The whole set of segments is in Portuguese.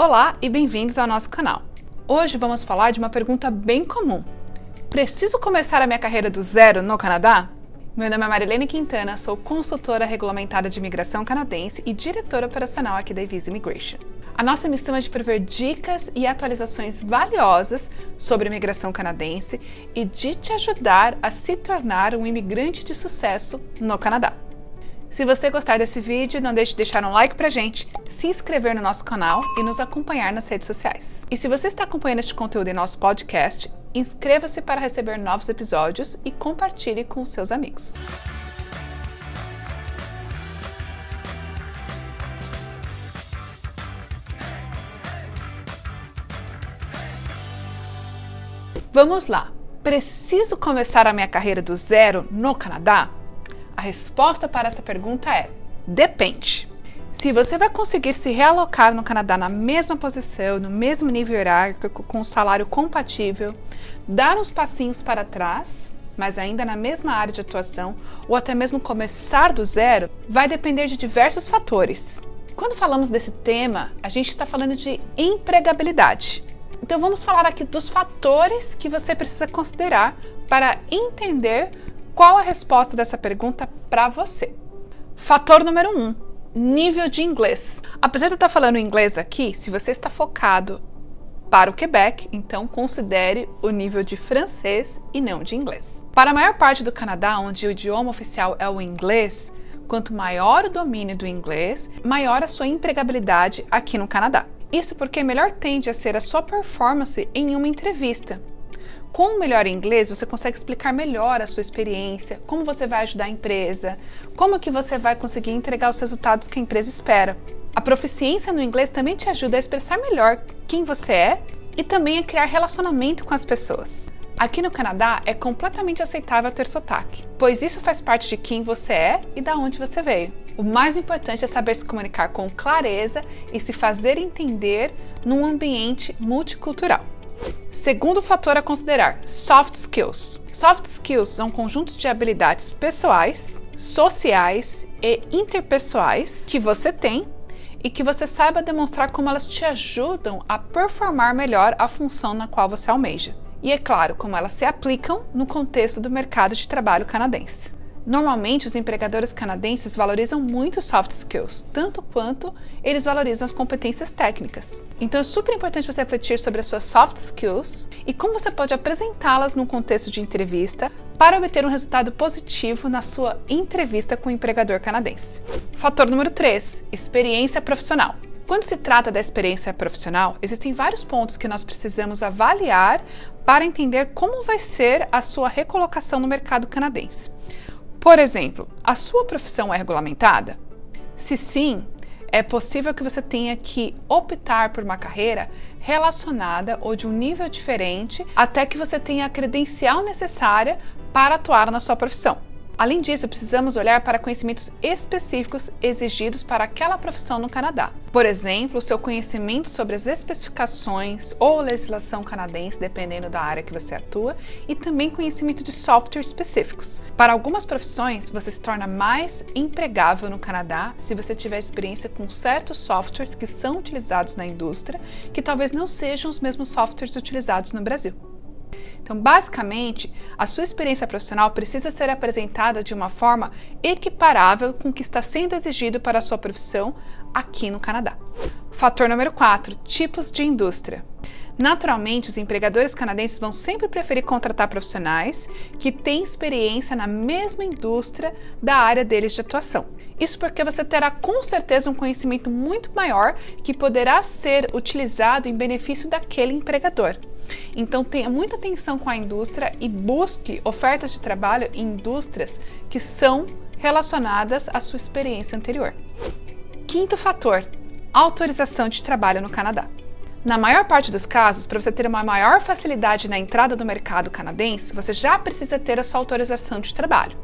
Olá e bem-vindos ao nosso canal. Hoje vamos falar de uma pergunta bem comum. Preciso começar a minha carreira do zero no Canadá? Meu nome é Marilene Quintana, sou consultora regulamentada de imigração canadense e diretora operacional aqui da Visa Immigration. A nossa missão é de prover dicas e atualizações valiosas sobre imigração canadense e de te ajudar a se tornar um imigrante de sucesso no Canadá. Se você gostar desse vídeo, não deixe de deixar um like pra gente, se inscrever no nosso canal e nos acompanhar nas redes sociais. E se você está acompanhando este conteúdo em nosso podcast, inscreva-se para receber novos episódios e compartilhe com seus amigos. Vamos lá. Preciso começar a minha carreira do zero no Canadá? A resposta para essa pergunta é: depende. Se você vai conseguir se realocar no Canadá na mesma posição, no mesmo nível hierárquico, com um salário compatível, dar uns passinhos para trás, mas ainda na mesma área de atuação, ou até mesmo começar do zero, vai depender de diversos fatores. Quando falamos desse tema, a gente está falando de empregabilidade. Então vamos falar aqui dos fatores que você precisa considerar para entender qual a resposta dessa pergunta para você? Fator número 1: um, nível de inglês. Apesar de eu estar falando inglês aqui, se você está focado para o Quebec, então considere o nível de francês e não de inglês. Para a maior parte do Canadá, onde o idioma oficial é o inglês, quanto maior o domínio do inglês, maior a sua empregabilidade aqui no Canadá. Isso porque melhor tende a ser a sua performance em uma entrevista, com o melhor inglês, você consegue explicar melhor a sua experiência, como você vai ajudar a empresa, como que você vai conseguir entregar os resultados que a empresa espera. A proficiência no inglês também te ajuda a expressar melhor quem você é e também a criar relacionamento com as pessoas. Aqui no Canadá é completamente aceitável ter sotaque, pois isso faz parte de quem você é e da onde você veio. O mais importante é saber se comunicar com clareza e se fazer entender num ambiente multicultural. Segundo fator a considerar: soft skills. Soft skills são conjuntos de habilidades pessoais, sociais e interpessoais que você tem e que você saiba demonstrar como elas te ajudam a performar melhor a função na qual você almeja. E é claro, como elas se aplicam no contexto do mercado de trabalho canadense. Normalmente, os empregadores canadenses valorizam muito soft skills, tanto quanto eles valorizam as competências técnicas. Então, é super importante você refletir sobre as suas soft skills e como você pode apresentá-las num contexto de entrevista para obter um resultado positivo na sua entrevista com o empregador canadense. Fator número 3: experiência profissional. Quando se trata da experiência profissional, existem vários pontos que nós precisamos avaliar para entender como vai ser a sua recolocação no mercado canadense. Por exemplo, a sua profissão é regulamentada? Se sim, é possível que você tenha que optar por uma carreira relacionada ou de um nível diferente até que você tenha a credencial necessária para atuar na sua profissão. Além disso, precisamos olhar para conhecimentos específicos exigidos para aquela profissão no Canadá. Por exemplo, seu conhecimento sobre as especificações ou legislação canadense, dependendo da área que você atua, e também conhecimento de softwares específicos. Para algumas profissões, você se torna mais empregável no Canadá se você tiver experiência com certos softwares que são utilizados na indústria, que talvez não sejam os mesmos softwares utilizados no Brasil. Então, basicamente, a sua experiência profissional precisa ser apresentada de uma forma equiparável com o que está sendo exigido para a sua profissão aqui no Canadá. Fator número 4: tipos de indústria. Naturalmente, os empregadores canadenses vão sempre preferir contratar profissionais que têm experiência na mesma indústria da área deles de atuação. Isso porque você terá com certeza um conhecimento muito maior que poderá ser utilizado em benefício daquele empregador. Então tenha muita atenção com a indústria e busque ofertas de trabalho em indústrias que são relacionadas à sua experiência anterior. Quinto fator: autorização de trabalho no Canadá. Na maior parte dos casos, para você ter uma maior facilidade na entrada do mercado canadense, você já precisa ter a sua autorização de trabalho.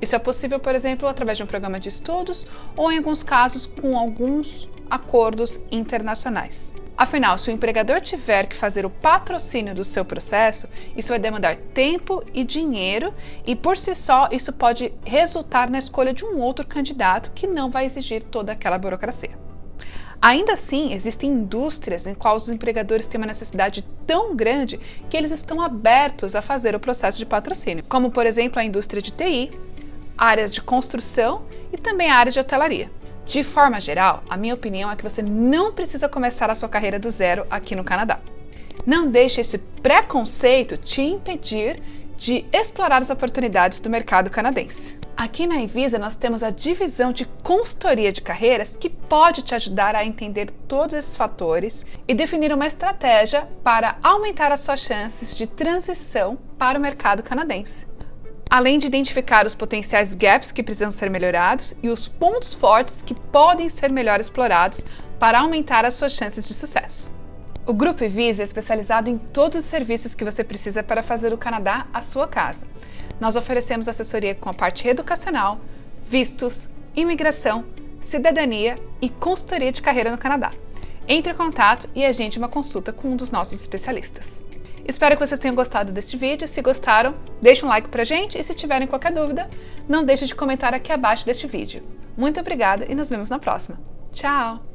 Isso é possível, por exemplo, através de um programa de estudos ou, em alguns casos, com alguns acordos internacionais. Afinal, se o empregador tiver que fazer o patrocínio do seu processo, isso vai demandar tempo e dinheiro, e por si só isso pode resultar na escolha de um outro candidato que não vai exigir toda aquela burocracia. Ainda assim, existem indústrias em quais os empregadores têm uma necessidade tão grande que eles estão abertos a fazer o processo de patrocínio, como por exemplo a indústria de TI, áreas de construção e também a área de hotelaria. De forma geral, a minha opinião é que você não precisa começar a sua carreira do zero aqui no Canadá. Não deixe esse preconceito te impedir de explorar as oportunidades do mercado canadense. Aqui na Invisa nós temos a divisão de consultoria de carreiras que pode te ajudar a entender todos esses fatores e definir uma estratégia para aumentar as suas chances de transição para o mercado canadense. Além de identificar os potenciais gaps que precisam ser melhorados e os pontos fortes que podem ser melhor explorados para aumentar as suas chances de sucesso. O Grupo Visa é especializado em todos os serviços que você precisa para fazer o Canadá a sua casa. Nós oferecemos assessoria com a parte educacional, vistos, imigração, cidadania e consultoria de carreira no Canadá. Entre em contato e agende uma consulta com um dos nossos especialistas. Espero que vocês tenham gostado deste vídeo. Se gostaram, deixe um like pra gente e se tiverem qualquer dúvida, não deixe de comentar aqui abaixo deste vídeo. Muito obrigada e nos vemos na próxima. Tchau!